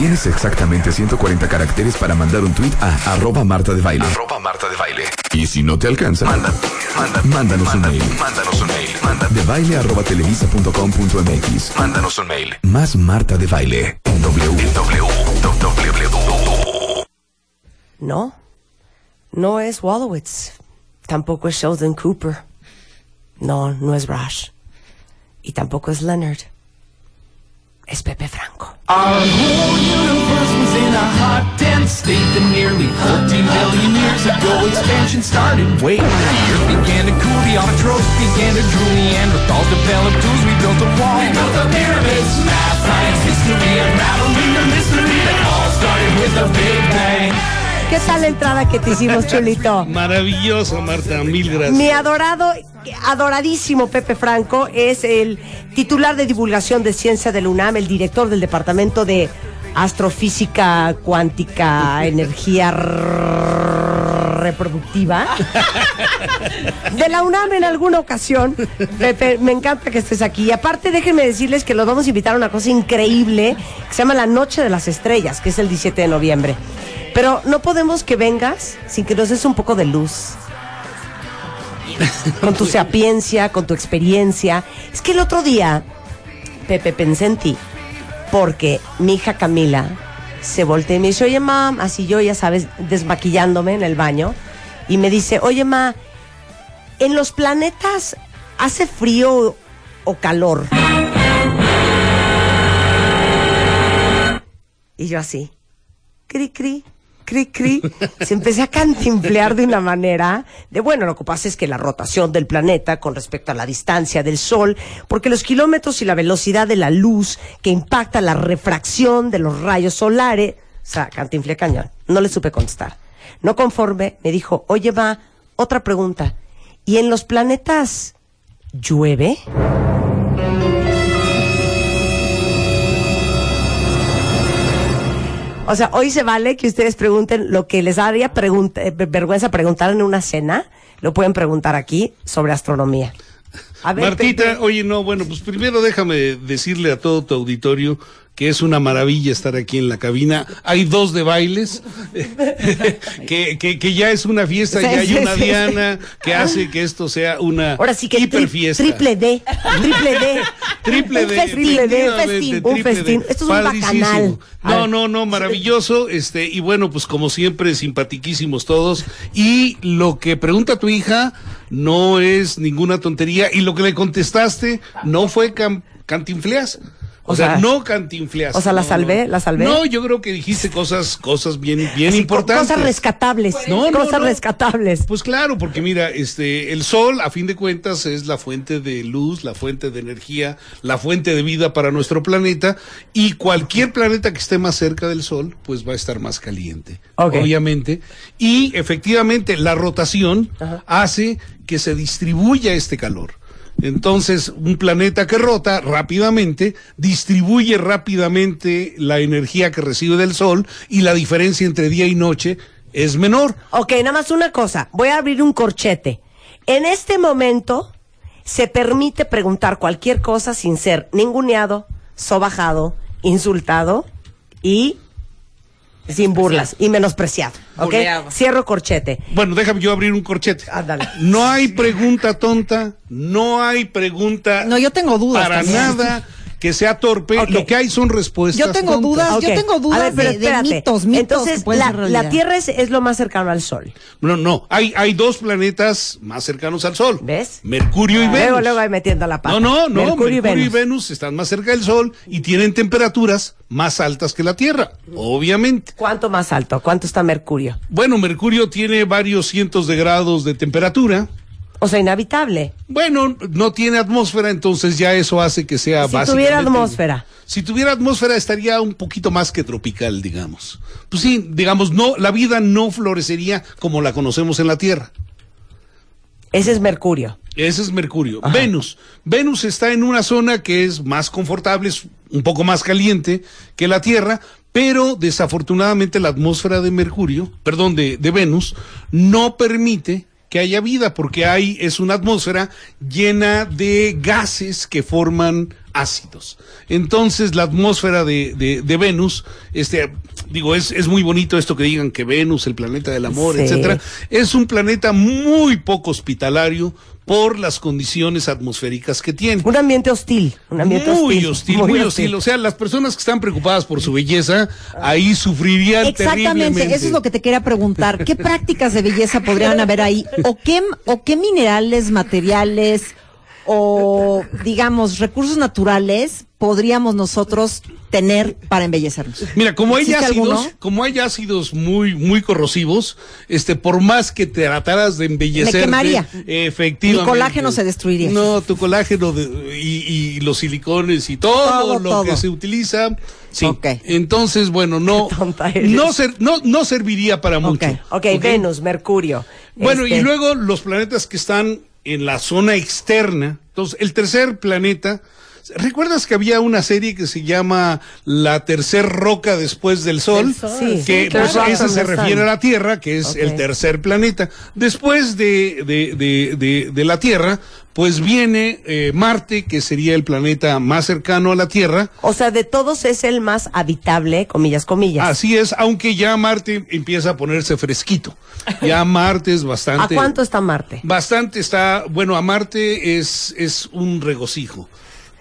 Tienes exactamente 140 caracteres para mandar un tweet a arroba Marta de Baile. Arroba Marta de Baile. Y si no te alcanza, manda, manda, mándanos un mail. Mándanos un mail. Manda. De baile arroba televisa.com.mx. Mándanos un mail. Más Marta de Baile. W. W. No, no es Wallowitz. Tampoco es Sheldon Cooper. No, no es Rush. Y tampoco es Leonard. Es Pepe Franco. Our whole universe was in a hot, dense state that nearly 14 billion years ago expansion started. Wait, the earth began to cool, the autotrophs began to Neanderthals developed tools, we built wall. ¿Qué tal la entrada que te hicimos, Chulito? Maravilloso, Marta, mil gracias. Mi adorado, adoradísimo Pepe Franco es el titular de divulgación de ciencia del UNAM, el director del departamento de astrofísica cuántica, energía reproductiva de la UNAM en alguna ocasión. Pepe, me encanta que estés aquí. Y aparte, déjenme decirles que los vamos a invitar a una cosa increíble que se llama la Noche de las Estrellas, que es el 17 de noviembre. Pero no podemos que vengas sin que nos des un poco de luz con tu sapiencia, con tu experiencia. Es que el otro día, Pepe, pensé en ti, porque mi hija Camila se voltea y me dice, oye, mam, así yo, ya sabes, desmaquillándome en el baño, y me dice, oye, ma, en los planetas hace frío o calor. Y yo así, cri, cri, cri, cri. Se empecé a cantinflear de una manera de, bueno, lo que pasa es que la rotación del planeta con respecto a la distancia del Sol, porque los kilómetros y la velocidad de la luz que impacta la refracción de los rayos solares, o sea, cantinflé cañón. No le supe contestar. No conforme, me dijo, oye, va, otra pregunta. ¿Y en los planetas llueve? O sea, hoy se vale que ustedes pregunten lo que les daría pregunta- eh, vergüenza preguntar en una cena. Lo pueden preguntar aquí sobre astronomía. A ver, Martita, Pepe. oye, no, bueno, pues primero déjame decirle a todo tu auditorio que es una maravilla estar aquí en la cabina. Hay dos de bailes, que, que, que ya es una fiesta, Sí, ya hay una sí, Diana que hace que esto sea una Ahora sí que hiper tri- fiesta. triple D, triple D. Triple D, un efectivamente, festín, un triple D. festín. Esto es un bacanal. No, no, no, maravilloso. Este, y bueno, pues como siempre, simpatiquísimos todos. Y lo que pregunta tu hija no es ninguna tontería. Y lo que le contestaste no fue cantinfleas. O, O sea, sea, no cantinfleas. o sea, la salvé, la salvé. No, yo creo que dijiste cosas, cosas bien, bien Así, importantes. Cosas rescatables. No, cosas no. rescatables. Pues claro, porque mira, este, el sol, a fin de cuentas, es la fuente de luz, la fuente de energía, la fuente de vida para nuestro planeta, y cualquier planeta que esté más cerca del sol, pues va a estar más caliente, obviamente. Y efectivamente, la rotación hace que se distribuya este calor. Entonces, un planeta que rota rápidamente distribuye rápidamente la energía que recibe del sol y la diferencia entre día y noche es menor. Ok, nada más una cosa. Voy a abrir un corchete. En este momento se permite preguntar cualquier cosa sin ser ninguneado, sobajado, insultado y sin burlas y menospreciado. ¿Ok? Burleado. Cierro corchete. Bueno, déjame yo abrir un corchete. Ándale. No hay pregunta tonta, no hay pregunta No, yo tengo dudas para también. nada que sea torpe. Lo que hay son respuestas. Yo tengo tontas. dudas, yo tengo dudas ver, pero de, mitos, mitos Entonces, que la, la Tierra es, es lo más cercano al Sol. No, no, hay, hay dos planetas más cercanos al Sol. ¿Ves? Mercurio y Venus. Luego, luego ahí metiendo la pata. No, no, no. Mercurio, y Venus. Venus están más cerca del Sol y tienen temperaturas más altas que la Tierra, obviamente. ¿Cuánto más alto? ¿Cuánto está Mercurio? Bueno, Mercurio tiene varios cientos de grados de temperatura. O sea, inhabitable. Bueno, no tiene atmósfera, entonces ya eso hace que sea Si tuviera atmósfera. Si tuviera atmósfera estaría un poquito más que tropical, digamos. Pues sí, digamos, no, la vida no florecería como la conocemos en la Tierra. Ese es Mercurio. Ese es Mercurio. Venus. Venus está en una zona que es más confortable, es un poco más caliente que la Tierra, pero desafortunadamente la atmósfera de Mercurio, perdón, de, de Venus, no permite que haya vida, porque hay, es una atmósfera llena de gases que forman ácidos. Entonces, la atmósfera de, de, de Venus, este, digo, es, es muy bonito esto que digan que Venus, el planeta del amor, Sí. etcétera, es un planeta muy poco hospitalario por las condiciones atmosféricas que tiene. Un ambiente hostil. Un ambiente muy hostil. hostil, muy, hostil. O sea, las personas que están preocupadas por su belleza, ahí sufrirían Exactamente, terriblemente. eso es lo que te quería preguntar. ¿Qué prácticas de belleza podrían haber ahí? ¿O qué, o qué minerales, materiales o, digamos, recursos naturales podríamos nosotros tener para embellecernos? Mira, como hay ¿Existe ácidos, alguno? como hay ácidos muy, muy corrosivos, este, por más que te trataras de embellecer, Me quemaría. efectivamente. Mi colágeno se destruiría. No, tu colágeno de- y, y los silicones y todo, Todo, lo todo. que se utiliza. Sí. Entonces, bueno, no, no, ser- no, no serviría para mucho. Ok, Venus, Mercurio. Bueno, Este, y luego los planetas que están en la zona externa. Entonces, el tercer planeta. ¿Recuerdas que había una serie que se llama La tercer roca después del Sol? Sí, que sí, pues, claro. esa se refiere a la Tierra, que es el tercer planeta. Después de, de, de, de, de la Tierra, pues viene eh, Marte, que sería el planeta más cercano a la Tierra. O sea, de todos es el más habitable, comillas, comillas. Así es, aunque ya Marte empieza a ponerse fresquito. Ya Marte es ¿A bastante. cuánto está Marte? Bastante está, bueno, a Marte es, es un regocijo,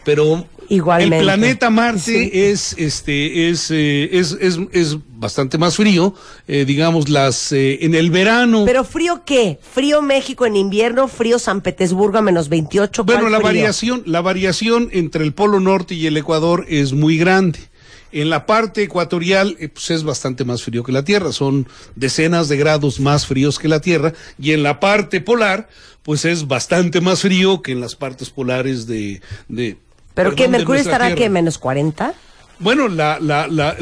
pero Igualmente. el planeta Marte Sí. es, este, es, eh, es, es, es bastante más frío, eh, digamos, las, eh, en el verano. ¿Pero frío qué? ¿Frío México en invierno? ¿Frío San Petersburgo a menos 28? ¿Cuál bueno, la frío? variación, la variación entre el Polo Norte y el Ecuador es muy grande. En la parte ecuatorial, pues es bastante más frío que la Tierra, son decenas de grados más fríos que la Tierra, y en la parte polar, pues es bastante más frío que en las partes polares de... de ¿Pero qué? ¿Mercurio estará qué? ¿Menos 40? Bueno, la, la, la,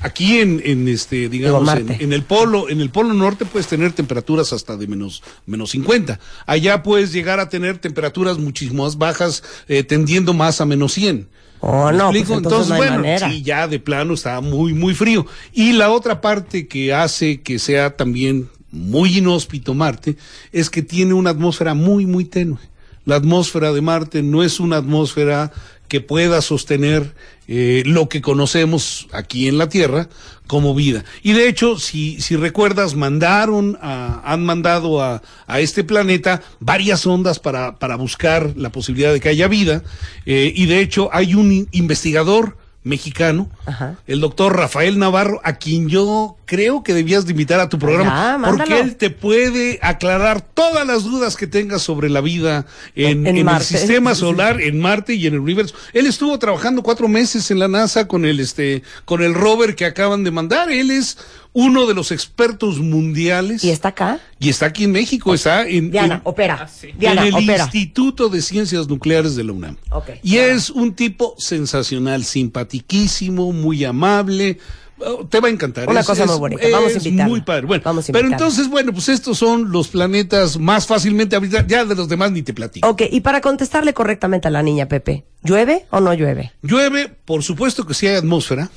aquí en, en este, digamos, en, el polo, en el polo norte puedes tener temperaturas hasta de menos, menos 50. Allá puedes llegar a tener temperaturas muchísimo más bajas, eh, tendiendo más a menos 100. Oh, ¿Me no, pues entonces no hay bueno, manera. sí, ya de plano está muy, muy frío. Y la otra parte que hace que sea también muy inhóspito Marte es que tiene una atmósfera muy, muy tenue. La atmósfera de Marte no es una atmósfera que pueda sostener eh, lo que conocemos aquí en la Tierra como vida. Y de hecho, si, si recuerdas, mandaron a, han mandado a, a este planeta varias ondas para, para buscar la posibilidad de que haya vida. eh, y de hecho, hay un in- investigador mexicano, Ajá. el doctor Rafael Navarro, a quien yo creo que debías de invitar a tu programa, Ya, porque él te puede aclarar todas las dudas que tengas sobre la vida en, En en el sistema solar, en Marte y en el universo. Él estuvo trabajando cuatro meses en la NASA con el este, con el rover que acaban de mandar. Él es uno de los expertos mundiales ¿Y está acá? y está aquí en México, está en, Diana, en- opera. Diana, en el opera. Instituto de Ciencias Nucleares de la UNAM. Y claro. es un tipo sensacional, simpatiquísimo, muy amable. Oh, Te va a encantar. Una Es- cosa es- muy bonita. Vamos a es invitarlo. Muy padre. Bueno, Vamos a pero invitarlo. entonces, bueno, pues estos son los planetas más fácilmente habitados. Ya de los demás ni te platico. Ok, y para contestarle correctamente a la niña Pepe, ¿llueve o no llueve? Llueve, por supuesto que si hay atmósfera,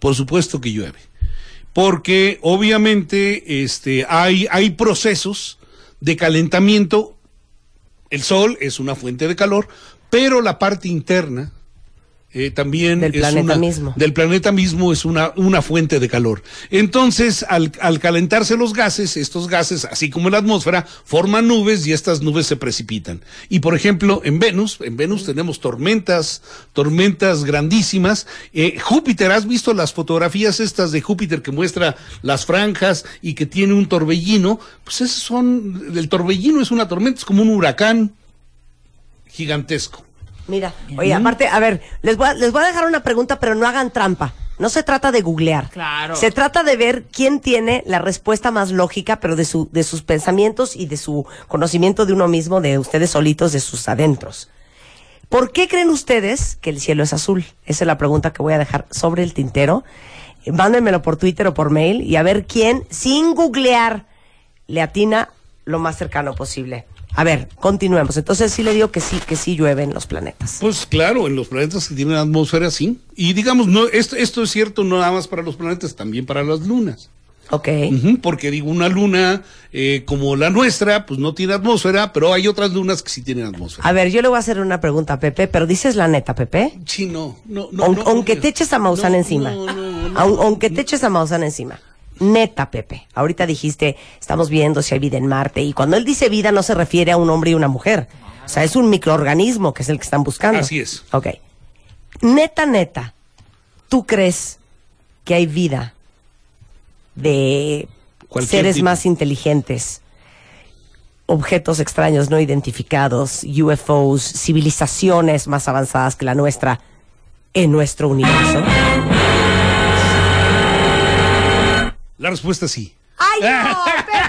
por supuesto que llueve. Porque obviamente este, hay, hay procesos de calentamiento. El sol es una fuente de calor, pero la parte interna eh, también Del es planeta una- mismo. del planeta mismo es una, una fuente de calor. Entonces, al, al calentarse los gases, estos gases, así como la atmósfera, forman nubes y estas nubes se precipitan. Y por ejemplo, en Venus, en Venus tenemos tormentas, tormentas grandísimas. Eh, Júpiter, ¿has visto las fotografías estas de Júpiter que muestra las franjas y que tiene un torbellino? Pues esos son, el torbellino es una tormenta, es como un huracán gigantesco. Mira, oye, aparte, a ver, les voy a, les voy a dejar una pregunta, pero no hagan trampa. No se trata de googlear. Claro. Se trata de ver quién tiene la respuesta más lógica, pero de, su, de sus pensamientos y de su conocimiento de uno mismo, de ustedes solitos, de sus adentros. ¿Por qué creen ustedes que el cielo es azul? Esa es la pregunta que voy a dejar sobre el tintero. Eh, Mándenmelo por Twitter o por mail y a ver quién, sin googlear, le atina lo más cercano posible. A ver, continuemos. Entonces sí le digo que sí, que sí llueven los planetas. Pues claro, en los planetas que tienen atmósfera sí. Y digamos, no, esto, esto es cierto no nada más para los planetas, también para las lunas. Ok. Porque digo, una luna eh, como la nuestra, pues no tiene atmósfera, pero hay otras lunas que sí tienen atmósfera. A ver, yo le voy a hacer una pregunta a Pepe, pero dices la neta, Pepe. Sí, no, no, no. Aun- no, aunque te eches a Maussan encima. no, no, no. Aun- aunque te eches a Maussan encima. Neta, Pepe. Ahorita dijiste, estamos viendo si hay vida en Marte. Y cuando él dice vida, no se refiere a un hombre y una mujer. O sea, es un microorganismo que es el que están buscando. Así es. Ok. Neta, neta. ¿Tú crees que hay vida de seres tipo. más inteligentes? objetos extraños no identificados, UFOs, civilizaciones más avanzadas que la nuestra en nuestro universo? La respuesta es sí. ¡Ay, no,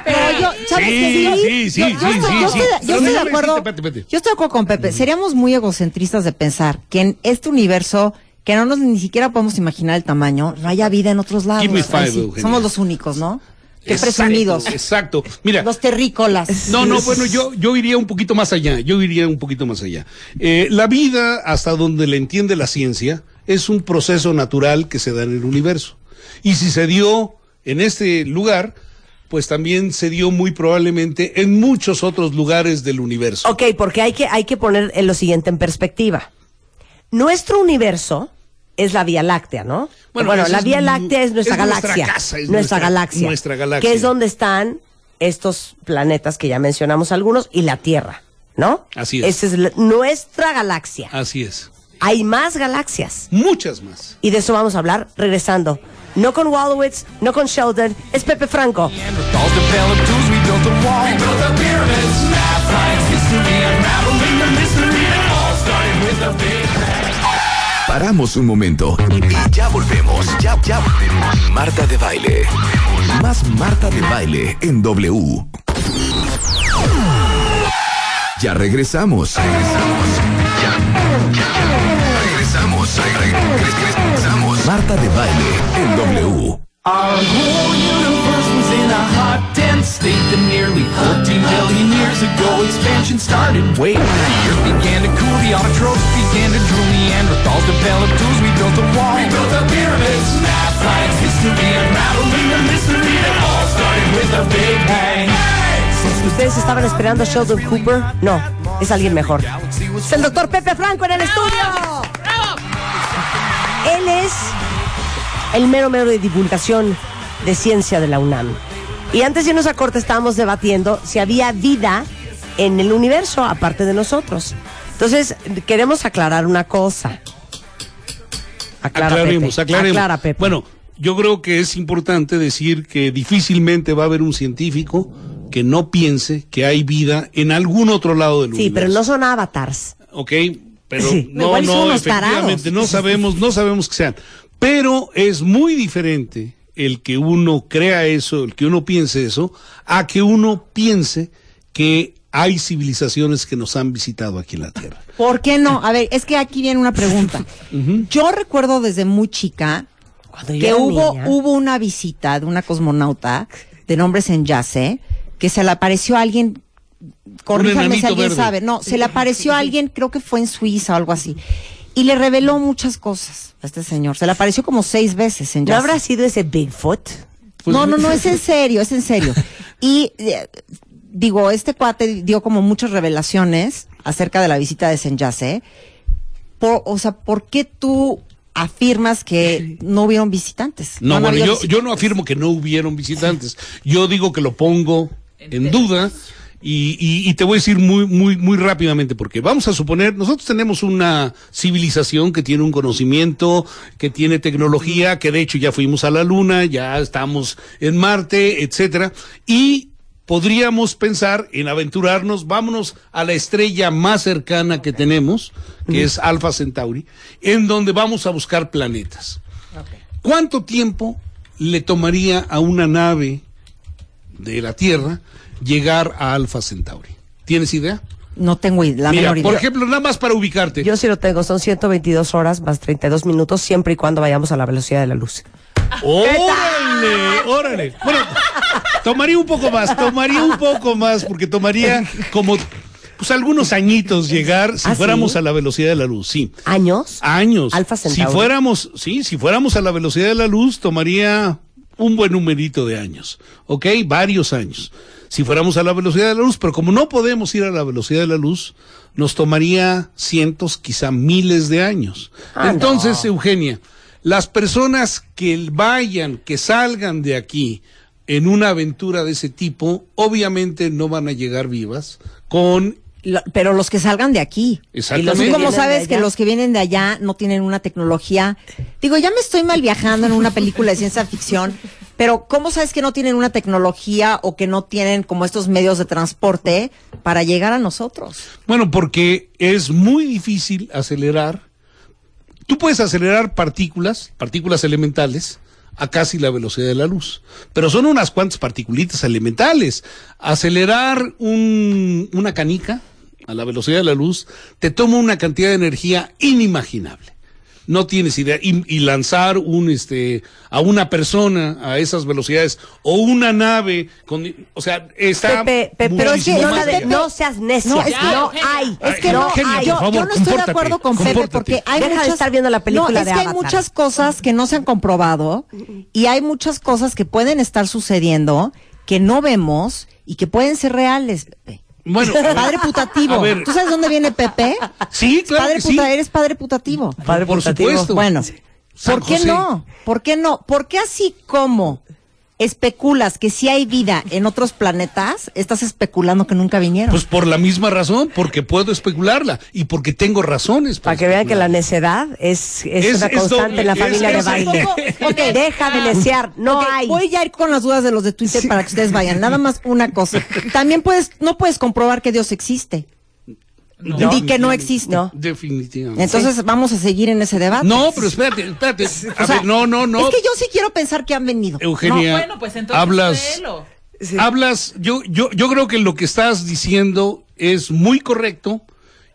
Pepe! No, yo, ¿sabes Sí, qué? sí, sí, yo, sí, yo estoy, sí, yo sí. estoy- yo de acuerdo. Yo estoy de acuerdo con Pepe. Seríamos muy egocentristas de pensar que en este universo que no nos ni siquiera podemos imaginar el tamaño, no haya vida en otros lados. Ay, five, somos los únicos, ¿no? Qué Exacto, presumidos. Exacto. Mira, Los terrícolas. No, no, bueno, yo, yo iría un poquito más allá, yo iría un poquito más allá. Eh, la vida, hasta donde le entiende la ciencia, es un proceso natural que se da en el universo. Y si se dio en este lugar, pues también se dio muy probablemente en muchos otros lugares del universo. Ok, porque hay que, hay que poner en lo siguiente en perspectiva. Nuestro universo es la Vía Láctea, ¿no? Bueno, Bueno, la Vía Láctea es nuestra es nuestra galaxia. casa, es nuestra, nuestra- galaxia. nuestra galaxia. Que es donde están estos planetas que ya mencionamos algunos y la Tierra, ¿no? Así es. Esa es la- nuestra galaxia. Así es. Hay más galaxias. Muchas más. Y de eso vamos a hablar regresando. No con Waldowitz, no con Sheldon, es Pepe Franco. Paramos un momento y, y ya volvemos. Ya, ya volvemos. Marta de baile. Más Marta de baile en W. Ya regresamos. Regresamos. Marta de baile en W. Our whole universe was in a hot, dense state that nearly 14 billion years ago expansion started. Wait, the earth began to cool, the autotrophs began to drool, Neanderthals developed tools, we built a wall. We built the pyramids, math, science, history, unraveling the mystery. It all started with a big bang. ¿Ustedes estaban esperando a Sheldon Cooper? No, es alguien mejor. Es el doctor Pepe Franco en el estudio. Él es el mero mero de divulgación de ciencia de la UNAM. Y antes de irnos a corte estábamos debatiendo si había vida en el universo aparte de nosotros. Entonces, queremos aclarar una cosa. Aclara, aclaremos, Pepe. aclaremos. Aclara, Pepe. Bueno, yo creo que es importante decir que difícilmente va a haber un científico que no piense que hay vida en algún otro lado del sí, universo. pero no son avatars. ¿ok? Pero Sí. no, no, efectivamente, tarados. no sabemos, no sabemos que sean. Pero es muy diferente el que uno crea eso, el que uno piense eso, a que uno piense que hay civilizaciones que nos han visitado aquí en la Tierra. ¿Por qué no? A ver, es que aquí viene una pregunta. Yo recuerdo desde muy chica que hubo, niña- hubo una visita de una cosmonauta de nombre Senyase que se le apareció a alguien, corríjanme si alguien verde. sabe, no, se le apareció a alguien, creo que fue en Suiza o algo así, y le reveló muchas cosas a este señor. Se le apareció como seis veces ¿No Senyase. habrá sido ese Bigfoot? no, no, no, es en serio, es en serio. Y eh, digo, este cuate dio como muchas revelaciones acerca de la visita de Senyase. Por, o sea, ¿por qué tú afirmas que no hubieron visitantes? No, han bueno, yo, visitantes. yo no afirmo que no hubieron visitantes. Yo digo que lo pongo en duda. Y, y- y te voy a decir muy, muy, muy rápidamente, porque vamos a suponer, nosotros tenemos una civilización que tiene un conocimiento, que tiene tecnología, que de hecho ya fuimos a la Luna, ya estamos en Marte, etcétera, y podríamos pensar en aventurarnos, vámonos a la estrella más cercana que tenemos, que es Alpha Centauri, en donde vamos a buscar planetas. ¿Cuánto tiempo le tomaría a una nave de la Tierra llegar a Alpha Centauri? ¿Tienes idea? No tengo la Mira, menor idea. por ejemplo, nada más para ubicarte. Yo sí lo tengo, son 122 horas más 32 minutos, siempre y cuando vayamos a la velocidad de la luz. ¡Órale! ¡Órale! Bueno, tomaría un poco más, tomaría un poco más, porque tomaría como pues algunos añitos llegar si ¿Ah, fuéramos sí? a la velocidad de la luz, sí. ¿Años? Años. Alfa si Centauri. fuéramos, sí, si fuéramos a la velocidad de la luz, tomaría un buen numerito de años, ¿ok? Varios años. Si fuéramos a la velocidad de la luz, pero como no podemos ir a la velocidad de la luz, nos tomaría cientos, quizá miles de años. Ah, Entonces, no. Eugenia, las personas que vayan, que salgan de aquí en una aventura de ese tipo, obviamente no van a llegar vivas con Lo- pero los que salgan de aquí. Exactamente. ¿Tú cómo vienen de sabes que los que vienen de allá no tienen una tecnología? Digo, ya me estoy mal viajando en una película de ciencia ficción, pero ¿cómo sabes que no tienen una tecnología o que no tienen como estos medios de transporte para llegar a nosotros? Bueno, porque es muy difícil acelerar. Tú puedes acelerar partículas, partículas elementales, a casi la velocidad de la luz. Pero son unas cuantas particulitas elementales. Acelerar un- una canica a la velocidad de la luz te toma una cantidad de energía inimaginable. No tienes idea. Y, y lanzar un este a una persona a esas velocidades o una nave con o sea está Pepe, Pepe, pero es que muchísimo no, de- no seas necia. No, es que- no hay. Es que no, Eugenia, yo, por favor, yo no estoy de acuerdo con Pepe porque hay Deja de muchas, estar viendo la película no, es de que hay muchas cosas que no se han comprobado y hay muchas cosas que pueden estar sucediendo que no vemos y que pueden ser reales. Pepe. Bueno, padre putativo. a ver. ¿Tú sabes dónde viene Pepe? Sí, claro padre que sí. puta, eres padre putativo. Padre por putativo. supuesto. Bueno, San ¿por qué José. no? ¿Por qué no? ¿Por qué así como especulas que si hay vida en otros planetas, estás especulando que nunca vinieron? Pues por la misma razón, porque puedo especularla y porque tengo razones Para que vean que la necedad es, es, Es- una constante en la es- familia de baile. Ok. Deja de neciar, no Ok, hay. Voy a ir con las dudas de los de Twitter para que ustedes vayan. Nada más una cosa. También puedes, no puedes comprobar que Dios existe. No. Di que no existe. No. Definitivamente. Entonces vamos a seguir en ese debate. no, pero espérate, espérate. A O sea, ver, no, no, no. Es que yo sí quiero pensar que han venido. Eugenia, No, bueno, pues entonces hablas, hablas, yo, yo, yo creo que lo que estás diciendo es muy correcto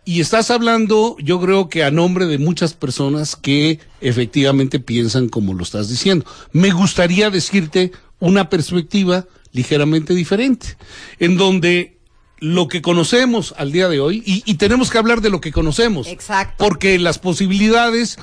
y estás hablando, yo creo que a nombre de muchas personas que efectivamente piensan como lo estás diciendo. Me gustaría decirte una perspectiva ligeramente diferente, en donde lo que conocemos al día de hoy, y, y tenemos que hablar de lo que conocemos, Exacto. porque las posibilidades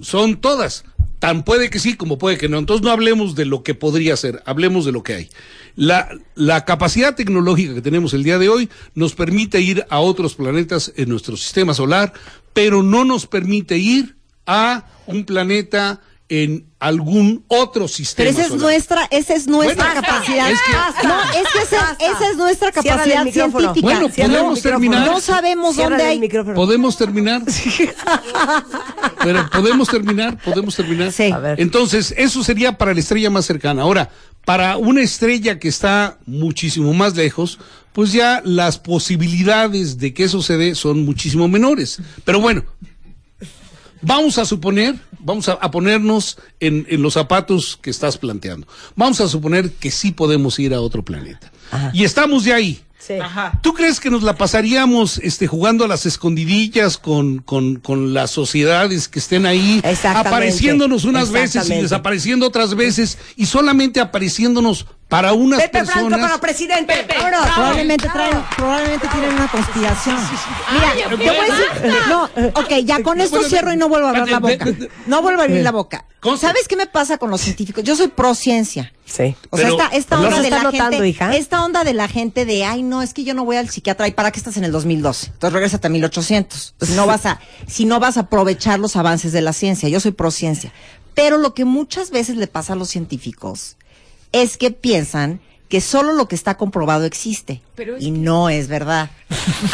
son todas. Tan puede que sí como puede que no. Entonces no hablemos de lo que podría ser, hablemos de lo que hay. La, la capacidad tecnológica que tenemos el día de hoy nos permite ir a otros planetas en nuestro sistema solar, pero no nos permite ir a un planeta en algún otro sistema Pero esa es nuestra, esa es nuestra Bueno, capacidad. es que- no, es que esa, es nuestra capacidad científica. Bueno, podemos terminar. No sabemos dónde hay. micrófono. ¿Podemos terminar? Pero podemos terminar, podemos terminar. Sí. A ver. Entonces, eso sería para la estrella más cercana. Ahora, para una estrella que está muchísimo más lejos, pues ya las posibilidades de que eso se dé son muchísimo menores. Pero bueno, vamos a suponer, vamos a, a ponernos en, en los zapatos que estás planteando. Vamos a suponer que sí podemos ir a otro planeta. Y estamos ya ahí. Sí. Ajá. ¿Tú crees que nos la pasaríamos este, jugando a las escondidillas con, con, con las sociedades que estén ahí, Exactamente. apareciéndonos unas veces y desapareciendo otras veces y solamente apareciéndonos para unas Pepe Franco personas? para presidente. Pepe. Bravo. Probablemente traen, probablemente tienen una conspiración. Mira, Ay, te voy a decir, no, ok, ya con esto Bueno, cierro y no vuelvo a abrir la boca. No vuelvo a abrir la boca. ¿Sabes qué me pasa con los científicos? Yo soy pro ciencia. Sí. O sea, esta, esta ¿Lo onda de la notando, gente, hija? esta onda de la gente de, ay, no, es que yo no voy al psiquiatra, ¿y para qué estás en el 2012? Entonces regrésate a 1800. Si no vas a, si no vas a aprovechar los avances de la ciencia, yo soy pro ciencia. Pero lo que muchas veces le pasa a los científicos es que piensan que solo lo que está comprobado existe. Pero y no es verdad.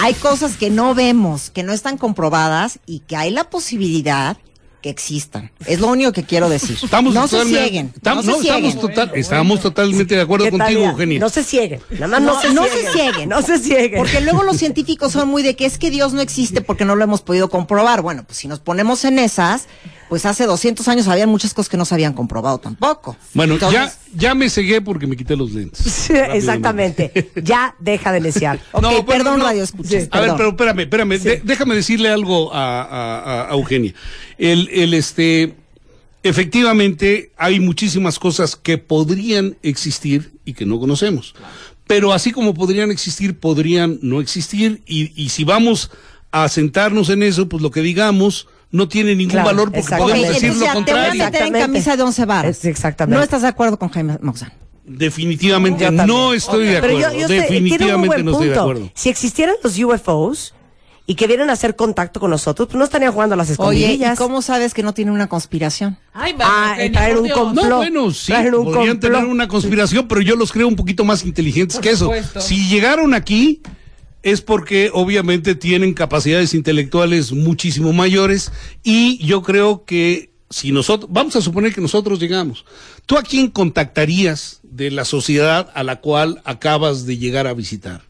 hay cosas que no vemos, que no están comprobadas y que hay la posibilidad que existan. Es lo único que quiero decir. Estamos no se cieguen. Estamos, no no, se cieguen. estamos, total- estamos totalmente de acuerdo ¿Qué tal, contigo, ya? Eugenia. No se cieguen. Nada más no, No, se no cieguen. se cieguen. No se cieguen. Porque luego los científicos son muy de que es que Dios no existe porque no lo hemos podido comprobar. Bueno, pues si nos ponemos en esas, pues hace 200 años había muchas cosas que no se habían comprobado tampoco. Bueno, Entonces, ya, ya me cegué porque me quité los lentes. Sí, Exactamente. Ya deja de neciar. Ok, No, perdón, no. radio escuchas. Sí. A ver, pero espérame, espérame. de- déjame decirle algo a, a- a- a Eugenia. El, el, este, efectivamente, hay muchísimas cosas que podrían existir y que no conocemos. Pero así como podrían existir, podrían no existir. Y, y si vamos a sentarnos en eso, pues lo que digamos no tiene ningún Claro, valor porque podemos Ok, decir entonces lo ya te voy a contrario. meter en Exactamente. camisa de once varas. Exactamente. No estás de acuerdo con Jaime Maussan. Definitivamente Yo no estoy de Pero acuerdo. yo, yo sé, tiene un muy Definitivamente buen no estoy de punto. acuerdo. Si existieran los UFOs y que vienen a hacer contacto con nosotros, pues no estarían jugando a las Oye, ¿y escondidillas. cómo sabes que no tiene una conspiración? Ay, Ah, Eugenia, traer un complot. No, bueno, sí, podrían complot. tener una conspiración, pero yo los creo un poquito más inteligentes que eso. supuesto. Si llegaron aquí es porque obviamente tienen capacidades intelectuales muchísimo mayores y yo creo que si nosotros, vamos a suponer que nosotros llegamos, ¿tú a quién contactarías de la sociedad a la cual acabas de llegar a visitar?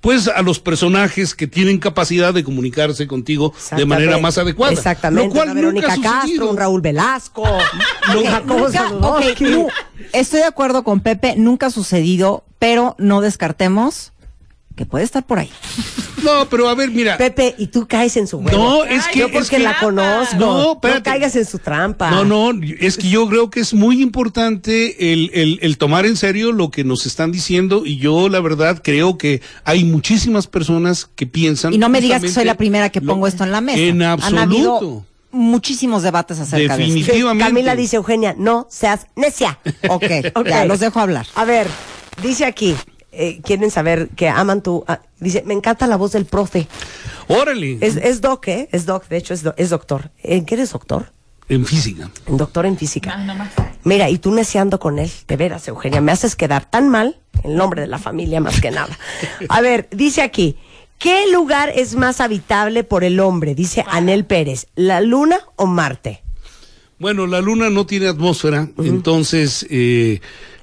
Pues a los personajes que tienen capacidad de comunicarse contigo de manera más adecuada. Exactamente. Lo cual una Verónica nunca ha Castro, un Raúl Velasco, un Jacobo estoy de acuerdo con Pepe, nunca ha sucedido, pero no descartemos que puede estar por ahí. No, pero a ver, mira. Pepe, y tú caes en su juego. No, es que- Yo es porque que- la conozco. No, espérate. caigas en su trampa. No, no, es que yo creo que es muy importante el, el, el tomar en serio lo que nos están diciendo y yo la verdad creo que hay muchísimas personas que piensan. Y no me digas que soy la primera que lo- pongo esto en la mesa. En Han absoluto. habido muchísimos debates acerca de Definitivamente. efectivamente. Camila dice, Eugenia, no seas necia. Ok, Ok. ya, los dejo hablar. A ver, dice aquí, eh, quieren saber que aman tu... ah, dice, me encanta la voz del profe. Órale. Es, es doc, ¿eh? Es doc, de hecho es, do- es doctor. ¿En qué eres doctor? En física. En doctor en física. Ah, no más. Mira, y tú neciando con él, de veras, Eugenia, me haces quedar tan mal el nombre de la familia más que nada. A ver, dice aquí, ¿qué lugar es más habitable por el hombre? Dice Anel Pérez, ¿la luna o Marte? Bueno, la luna no tiene atmósfera, entonces, eh,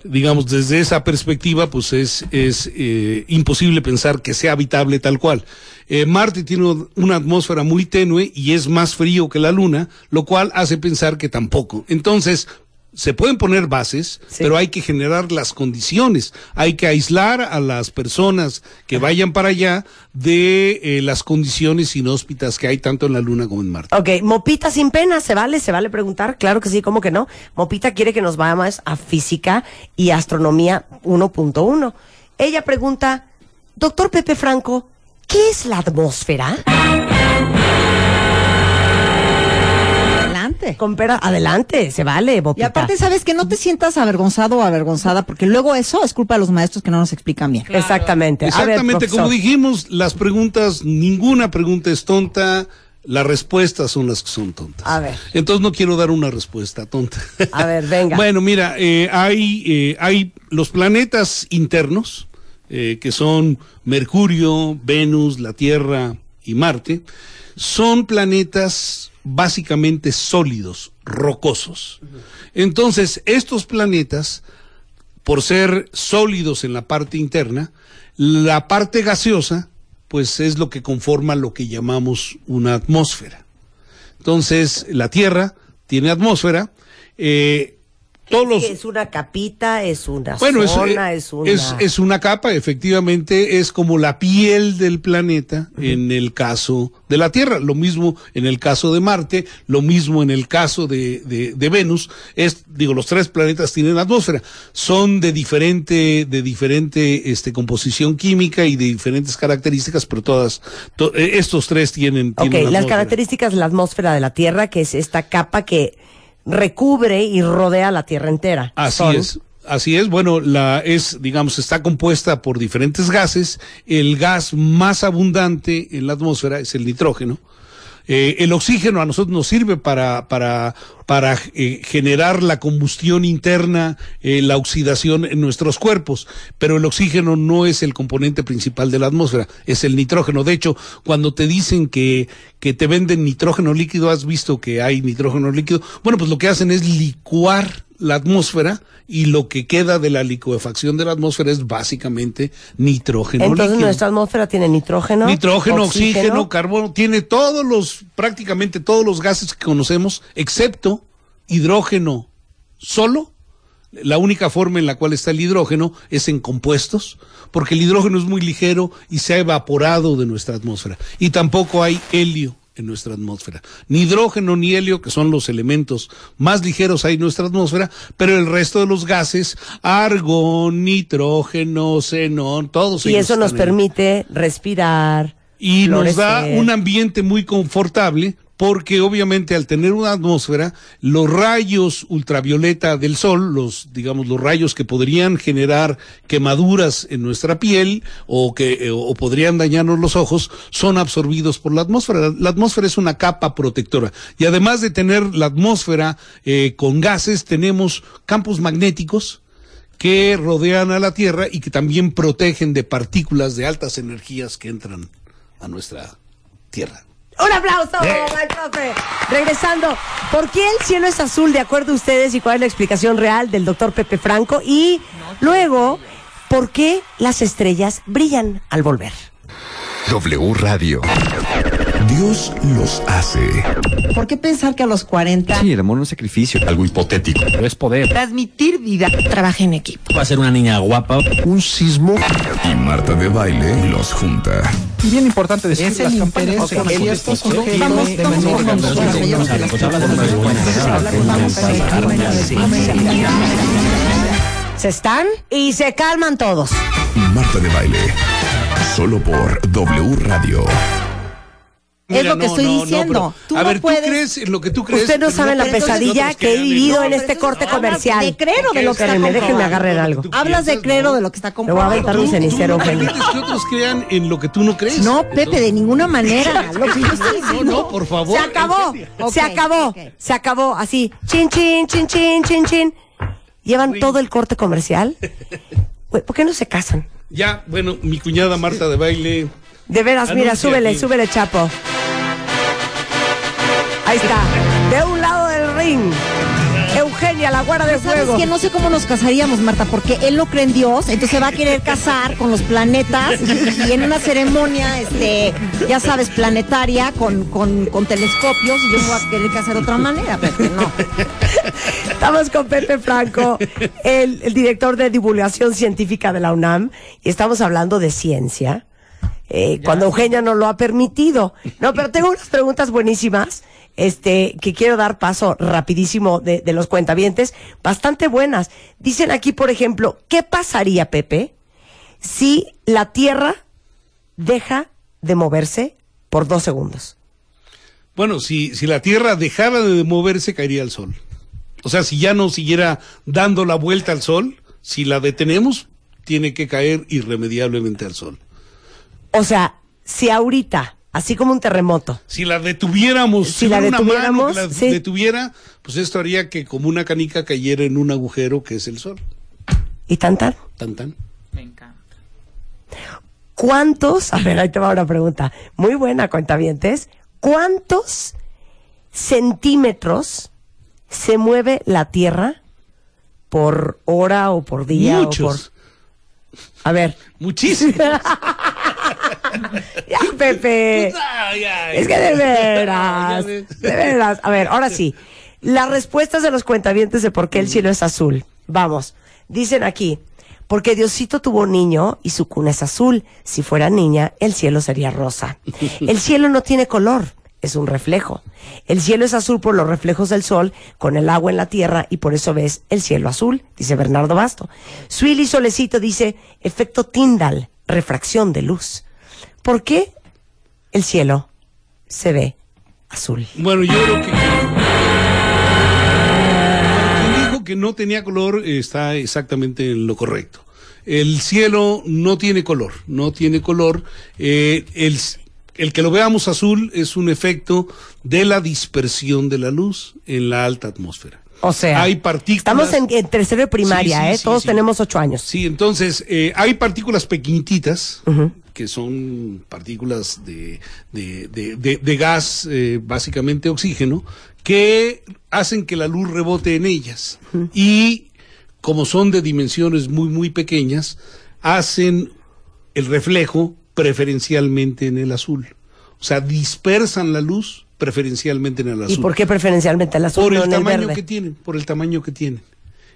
digamos, desde esa perspectiva, pues es, es eh, imposible pensar que sea habitable tal cual. Eh, Marte tiene una atmósfera muy tenue y es más frío que la luna, lo cual hace pensar que tampoco. Entonces, se pueden poner bases, Sí. pero hay que generar las condiciones. Hay que aislar a las personas que vayan para allá de eh, las condiciones inhóspitas que hay tanto en la luna como en Marte. Ok, Mopita sin pena, ¿se vale? ¿Se vale preguntar? Claro que sí, ¿cómo que no? Mopita quiere que nos vayamos a física y astronomía 1.1. Ella pregunta, doctor Pepe Franco, ¿qué es la atmósfera? Adelante. Con pera- adelante, se vale, Y aparte, ¿sabes que No te sientas avergonzado o avergonzada, porque luego eso es culpa de los maestros que no nos explican bien. Exactamente. Ver, Exactamente, como dijimos, las preguntas, ninguna pregunta es tonta, las respuestas son las que son tontas. A ver. Entonces no quiero dar una respuesta tonta. A ver, venga. bueno, mira, eh, hay, eh, hay los planetas internos, eh, que son Mercurio, Venus, la Tierra y Marte, son planetas básicamente sólidos, rocosos. Entonces, estos planetas, por ser sólidos en la parte interna, la parte gaseosa, pues es lo que conforma lo que llamamos una atmósfera. Entonces, la Tierra tiene atmósfera. eh, todos los, Es una capita, es una bueno, zona, eh, es, una... es, es una capa, efectivamente, es como la piel del planeta en el caso de la Tierra, lo mismo en el caso de Marte, lo mismo en el caso de, de, de Venus, es, digo, los tres planetas tienen atmósfera, son de diferente, de diferente este, composición química y de diferentes características, pero todas, to- eh, estos tres tienen, Ok, tienen las atmósfera. características de la atmósfera de la Tierra, que es esta capa que recubre y rodea la Tierra entera. Así Son- es. Así es, bueno, la es, digamos, está compuesta por diferentes gases. El gas más abundante en la atmósfera es el nitrógeno. Eh, el oxígeno a nosotros nos sirve para, para, para eh, generar la combustión interna, eh, la oxidación en nuestros cuerpos, pero el oxígeno no es el componente principal de la atmósfera, es el nitrógeno. De hecho, cuando te dicen que, que te venden nitrógeno líquido, has visto que hay nitrógeno líquido, bueno, pues lo que hacen es licuar la atmósfera y lo que queda de la licuefacción de la atmósfera es básicamente nitrógeno Entonces líquido. nuestra atmósfera tiene nitrógeno, Nitrógeno, oxígeno, carbono, tiene todos los, prácticamente todos los gases que conocemos, excepto hidrógeno solo. La única forma en la cual está el hidrógeno es en compuestos, porque el hidrógeno es muy ligero y se ha evaporado de nuestra atmósfera. Y tampoco hay helio en nuestra atmósfera. Ni hidrógeno ni helio, que son los elementos más ligeros hay en nuestra atmósfera, pero el resto de los gases, argón, nitrógeno, xenón, todos Y ellos eso nos permite respirar. y nos da un ambiente muy confortable porque obviamente al tener una atmósfera, los rayos ultravioleta del sol, los digamos los rayos que podrían generar quemaduras en nuestra piel o que eh, o podrían dañarnos los ojos, son absorbidos por la atmósfera. La, atmósfera es una capa protectora y además de tener la atmósfera eh, con gases, tenemos campos magnéticos que rodean a la Tierra y que también protegen de partículas de altas energías que entran a nuestra Tierra. Un aplauso, Eh. al profe. Regresando, ¿por qué el cielo es azul de acuerdo a ustedes y cuál es la explicación real del doctor Pepe Franco? Y luego, ¿por qué las estrellas brillan al volver? W Radio. Dios los hace. ¿Por qué pensar que a los 40 Sí, el amor no es sacrificio. Algo hipotético. Pero es poder. transmitir vida trabaja en equipo? Va a ser una niña guapa. Un sismo. Y Marta de baile los junta. Bien importante decir Es el campañas. Pues Se están y se calman todos. Marta de baile. Solo por W Radio. Es lo que estoy diciendo. pero, Tú a no ver, puedes- tú crees lo que tú crees. Usted no sabe la pesadilla que he vivido en este corte comercial. de creer o de lo que está déjenme comprobado. agarrar algo. Hablas de creer ¿no? o de lo que está Le voy a comprobado. aventar cenicero, no que otros crean en lo que tú no crees. No, Pepe, de ninguna manera. Lo que yo estoy No, diciendo. no, por favor. Se acabó, se acabó, se acabó, así, chin, chin, chin, chin, chin, chin. Llevan todo el corte comercial. ¿Por qué no se casan? Ya, bueno, mi cuñada Marta de baile. De veras, mira, súbele, aquí. súbele, Chapo. Ahí está, de un lado del ring. Eugenia, la guarda de ¿Sabes fuego. que No sé cómo nos casaríamos, Marta, porque él no cree en Dios, entonces se va a querer casar con los planetas y en una ceremonia, este, ya sabes, planetaria, con, con, con telescopios, y yo me voy a querer casar de otra manera, Pepe, no. Estamos con Pepe Franco, el, el director de divulgación científica de la UNAM, y estamos hablando de ciencia. Eh, cuando Eugenia nos lo ha permitido. No, pero tengo unas preguntas buenísimas, este, que quiero dar paso rapidísimo de, de los cuentavientes, bastante buenas. Dicen aquí, por ejemplo, ¿qué pasaría, Pepe, si la Tierra deja de moverse por dos segundos? Bueno, si, si la Tierra dejara de moverse, caería el Sol. O sea, si ya no siguiera dando la vuelta al Sol, si la detenemos, tiene que caer irremediablemente al Sol. O sea, si ahorita, así como un terremoto, Si la detuviéramos, Si la hubiera una mano detuviéramos, que la sí. detuviera, pues esto haría que como una canica cayera en un agujero que es el Sol. y tan tan. Tan tan. ¿Cuántos? A ver, ahí te va una pregunta. Muy buena, cuentavientes. ¿Cuántos centímetros se mueve la Tierra por hora o por día? Muchos. O por... A ver. Muchísimo. Ya, Pepe. Es que de veras. De veras. A ver, ahora sí. Las respuestas de los cuentavientes de por qué el cielo es azul. Vamos. Dicen aquí. Porque Diosito tuvo un niño y su cuna es azul. Si fuera niña, el cielo sería rosa. El cielo no tiene color, es un reflejo. El cielo es azul por los reflejos del sol con el agua en la tierra y por eso ves el cielo azul, dice Bernardo Basto. Suili Solecito dice efecto Tyndall, refracción de luz. ¿Por qué el cielo se ve azul? Bueno, yo creo que. Quien dijo que no tenía color está exactamente en lo correcto. El cielo no tiene color, no tiene color. Eh, el, el que lo veamos azul es un efecto de la dispersión de la luz en la alta atmósfera. O sea, hay partículas. estamos en, en tercero de primaria, Sí, sí, ¿eh? sí, Todos tenemos ocho años. Sí, entonces eh, hay partículas pequeñitas que son partículas de, de, de- de- gas, eh, básicamente oxígeno, que hacen que la luz rebote en ellas. Y como son de dimensiones muy, muy pequeñas, hacen el reflejo preferencialmente en el azul. O sea, dispersan la luz preferencialmente en el azul. ¿Y por qué preferencialmente el azul Por no el en el tamaño verde? que tienen, por el tamaño que tienen.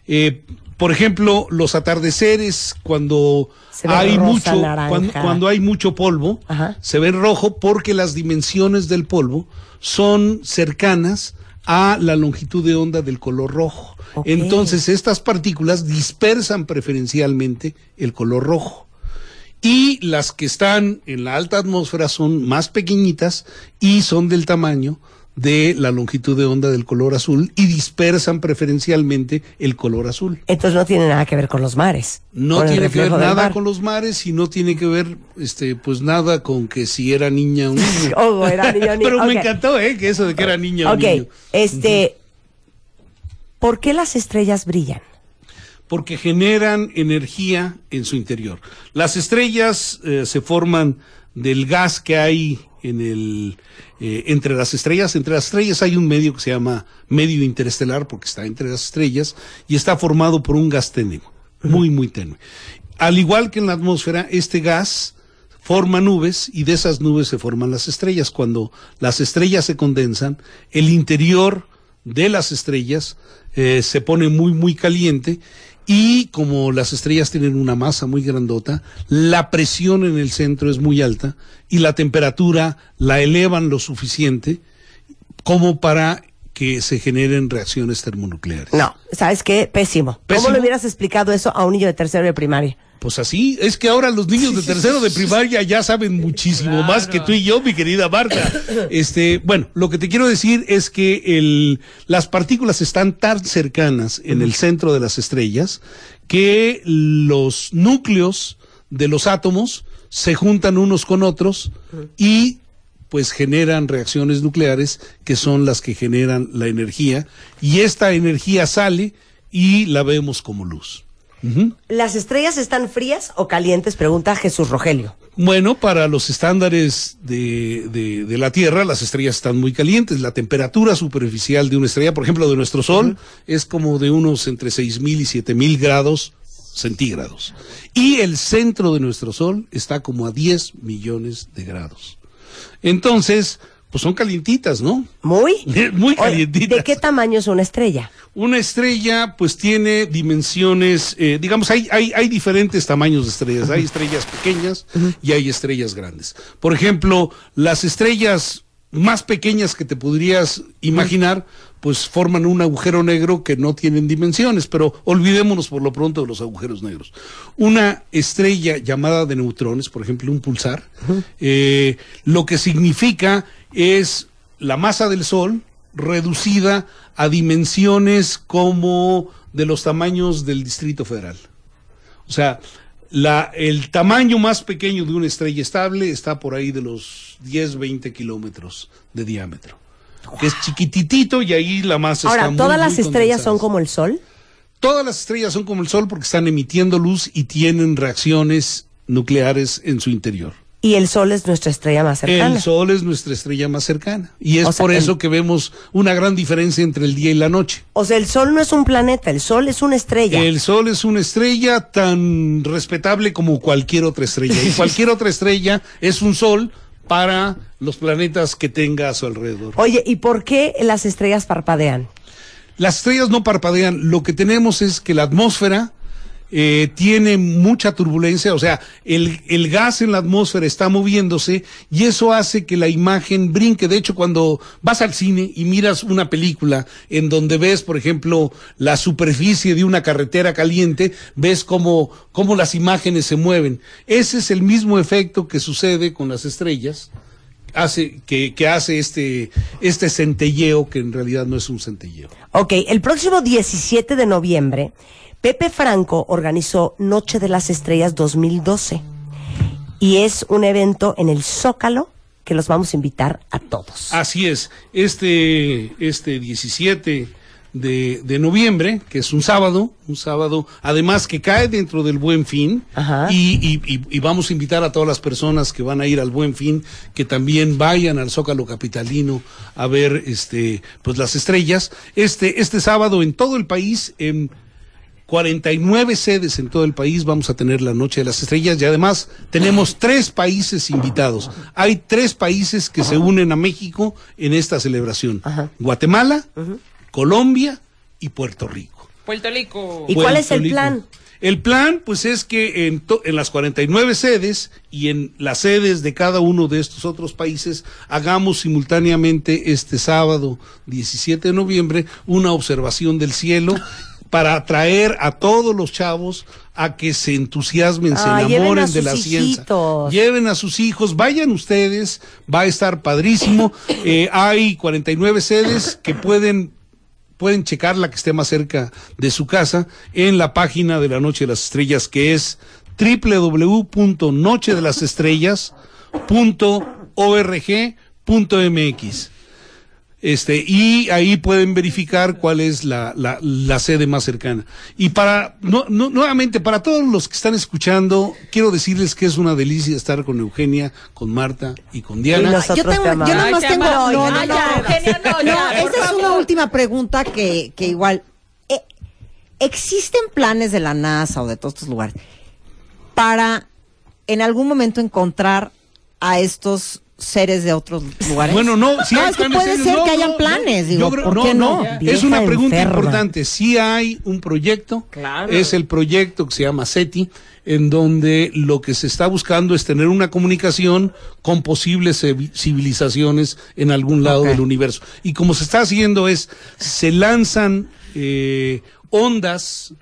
Eh, por ejemplo, los atardeceres cuando hay rosa, mucho cuando, cuando hay mucho polvo Ajá. se ven rojo porque las dimensiones del polvo son cercanas a la longitud de onda del color rojo. Entonces estas partículas dispersan preferencialmente el color rojo. Y las que están en la alta atmósfera son más pequeñitas y son del tamaño de la longitud de onda del color azul y dispersan preferencialmente el color azul. Entonces no tiene nada que ver con los mares. No tiene que ver nada mar. con los mares y no tiene que ver, este, pues nada con que si era niña o niño. Oh, era niño, niño. Pero me encantó, ¿eh? Que eso de que era niña o Ok, niño. este, ¿por qué las estrellas brillan? porque generan energía en su interior. Las estrellas eh, se forman del gas que hay en el eh, entre las estrellas. Entre las estrellas hay un medio que se llama medio interestelar porque está entre las estrellas y está formado por un gas tenue, muy muy tenue. Al igual que en la atmósfera, este gas forma nubes y de esas nubes se forman las estrellas. Cuando las estrellas se condensan, el interior de las estrellas eh, se pone muy muy caliente y como las estrellas tienen una masa muy grandota, la presión en el centro es muy alta y la temperatura la elevan lo suficiente como para que se generen reacciones termonucleares. No, ¿sabes qué? Pésimo. ¿Cómo le hubieras explicado eso a un niño de tercero de primaria? Pues así, es que ahora los niños de tercero de primaria ya saben muchísimo más que tú y yo, mi querida Marta. Este, bueno, lo que te quiero decir es que el, las partículas están tan cercanas en el centro de las estrellas que los núcleos de los átomos se juntan unos con otros y pues generan reacciones nucleares que son las que generan la energía y esta energía sale y la vemos como luz. ¿Las estrellas están frías o calientes? Pregunta Jesús Rogelio. Bueno, para los estándares de, de- de la Tierra, las estrellas están muy calientes. La temperatura superficial de una estrella, por ejemplo, de nuestro Sol, es como de unos entre 6.000 y 7.000 grados centígrados. Y el centro de nuestro Sol está como a 10 millones de grados. Entonces, pues son calientitas, ¿no? ¿Muy? Muy calientitas. ¿De qué tamaño es una estrella? Una estrella, pues tiene dimensiones, eh, digamos, hay, hay, hay diferentes tamaños de estrellas. Hay estrellas pequeñas y hay estrellas grandes. Por ejemplo, las estrellas más pequeñas que te podrías imaginar, pues forman un agujero negro que no tienen dimensiones, pero olvidémonos por lo pronto de los agujeros negros. Una estrella llamada de neutrones, por ejemplo, un pulsar, eh, lo que significa es la masa del Sol reducida a dimensiones como de los tamaños del Distrito Federal. O sea, la, el tamaño más pequeño de una estrella estable está por ahí de los 10, 20 kilómetros de diámetro. Que es chiquititito y ahí la masa Ahora, ¿todas muy las estrellas son como el Sol? Todas las estrellas son como el Sol porque están emitiendo luz y tienen reacciones nucleares en su interior. Y el Sol es nuestra estrella más cercana. El Sol es nuestra estrella más cercana. Y es O sea, por el- eso que vemos una gran diferencia entre el día y la noche. O sea, el Sol no es un planeta, el Sol es una estrella. El Sol es una estrella tan respetable como cualquier otra estrella. Y cualquier otra estrella es un Sol para los planetas que tenga a su alrededor. Oye, ¿y por qué las estrellas parpadean? Las estrellas no parpadean. Lo que tenemos es que la atmósfera eh, tiene mucha turbulencia, o sea, el, el gas en la atmósfera está moviéndose y eso hace que la imagen brinque. De hecho, cuando vas al cine y miras una película en donde ves, por ejemplo, la superficie de una carretera caliente, ves cómo, cómo las imágenes se mueven. Ese es el mismo efecto que sucede con las estrellas hace que, que hace este este centelleo que en realidad no es un centelleo. Ok, el próximo 17 de noviembre, Pepe Franco organizó Noche de las Estrellas 2012. Y es un evento en el Zócalo que los vamos a invitar a todos. Así es, este este 17 de, de noviembre, que es un sábado, un sábado, además que cae dentro del Buen Fin, y, y- y- y vamos a invitar a todas las personas que van a ir al Buen Fin, que también vayan al Zócalo Capitalino a ver este pues las estrellas. Este, este sábado en todo el país, en 49 sedes en todo el país vamos a tener la Noche de las Estrellas y además tenemos tres países invitados. Hay tres países que se unen a México en esta celebración. Guatemala, Colombia y Puerto Rico. Puerto Rico. ¿Y cuál es el Rico. plan? El plan, pues es que en, to- en las 49 sedes y en las sedes de cada uno de estos otros países hagamos simultáneamente este sábado 17 de noviembre una observación del cielo para atraer a todos los chavos a que se entusiasmen, se Ah, enamoren de la ciencia. Lleven a sus hijos, vayan ustedes, va a estar padrísimo. Eh, hay 49 sedes que pueden pueden checar la que esté más cerca de su casa en la página de la Noche de las Estrellas que es www.nochedelasestrellas.org.mx. Este, y ahí pueden verificar cuál es la, la, la sede más cercana. Y para, no, no- nuevamente, para todos los que están escuchando, quiero decirles que es una delicia estar con Eugenia, con Marta y con Y Diana. nosotros yo tengo, yo nada más tengo, no, no, no, ya, Eugenia, no, No, esta es una última pregunta que, que igual, eh, ¿existen planes de la NASA o de todos estos lugares para en algún momento encontrar a estos seres de otros lugares? Bueno, no, sí No, hay es que puede ser No, que hayan no, planes, no. digo, Yo creo- ¿por no, qué no? no, Es una pregunta enferma. importante. Sí hay un proyecto, Claro. es el proyecto que se llama SETI, en donde lo que se está buscando es tener una comunicación con posibles civi- civilizaciones en algún lado del universo. Y como se está haciendo es, se lanzan eh, ondas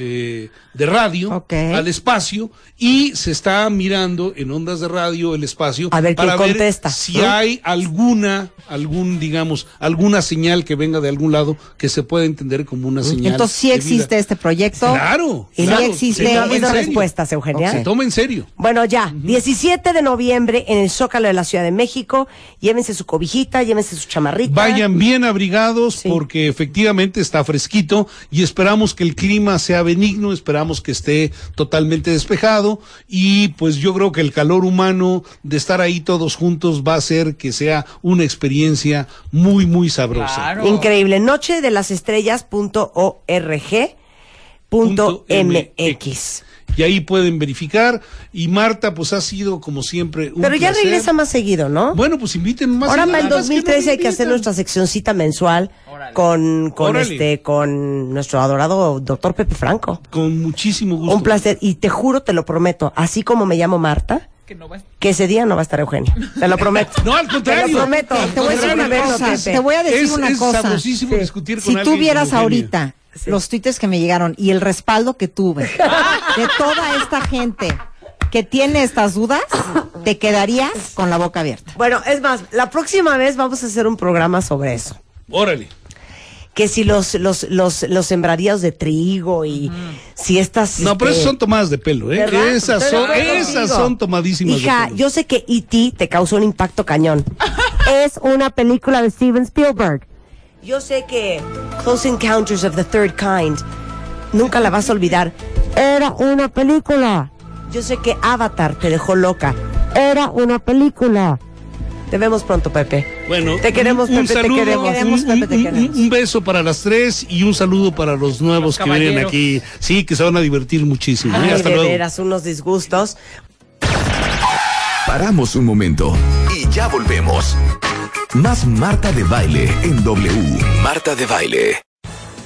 eh, de radio al espacio y se está mirando en ondas de radio el espacio A ver para ver contesta, si ¿no? hay alguna, algún, digamos, alguna señal que venga de algún lado que se pueda entender como una señal. Entonces sí existe vida. este proyecto. Claro. Y claro, sí existe. serio. respuestas, Eugenia. Se toma en serio. Bueno, ya, 17 de noviembre en el Zócalo de la Ciudad de México. Llévense su cobijita, llévense su chamarrita. Vayan bien abrigados Sí. porque efectivamente está fresquito y esperamos que el clima sea benigno, esperamos que esté totalmente despejado y pues yo creo que el calor humano de estar ahí todos juntos va a hacer que sea una experiencia muy muy sabrosa. Claro. Increíble. Noche de las estrellas.org.mx. Y ahí pueden verificar y Marta pues ha sido como siempre un Pero ya placer. regresa más seguido, ¿no? Bueno, pues inviten más. Ahora para el seguido, nada más que no 2013 me hay que hacer nuestra seccioncita mensual con, con Órale. este, con nuestro adorado doctor Pepe Franco. Con muchísimo gusto. Un placer. Y te juro, te lo prometo, así como me llamo Marta, Que no va- que ese día no va a estar Eugenia. Te lo prometo. No, al Te contrario. lo prometo. Te voy a decir una cosa, te voy a decir es, una es cosa. sabrosísimo Sí. discutir con Si tú vieras como Los tuites que me llegaron y el respaldo que tuve de toda esta gente que tiene estas dudas, te quedarías con la boca abierta. Bueno, es más, la próxima vez vamos a hacer un programa sobre eso. Órale. Que si los, los, los, los sembradíos de trigo y si estas. No, pero este, esas son tomadas de pelo, ¿eh? ¿verdad? Esas son, esas son tomadísimas Hija, de pelo. yo sé que E.T. te causó un impacto cañón. es una película de Steven Spielberg. Yo sé que Close Encounters of the Third Kind nunca la vas a olvidar. Era una película. Yo sé que Avatar te dejó loca. Era una película. Te vemos pronto, Pepe. Bueno, te queremos, un, un Pepe, te queremos. un- Queremos, Pepe, te un- queremos. un- un beso para las tres y un saludo para los nuevos Los que vienen aquí. Sí, que se van a divertir muchísimo. ¿eh? Ay, Hasta de luego. veras, unos disgustos. Paramos un momento y ya volvemos. Más Marta de Baile en W. Marta de Baile.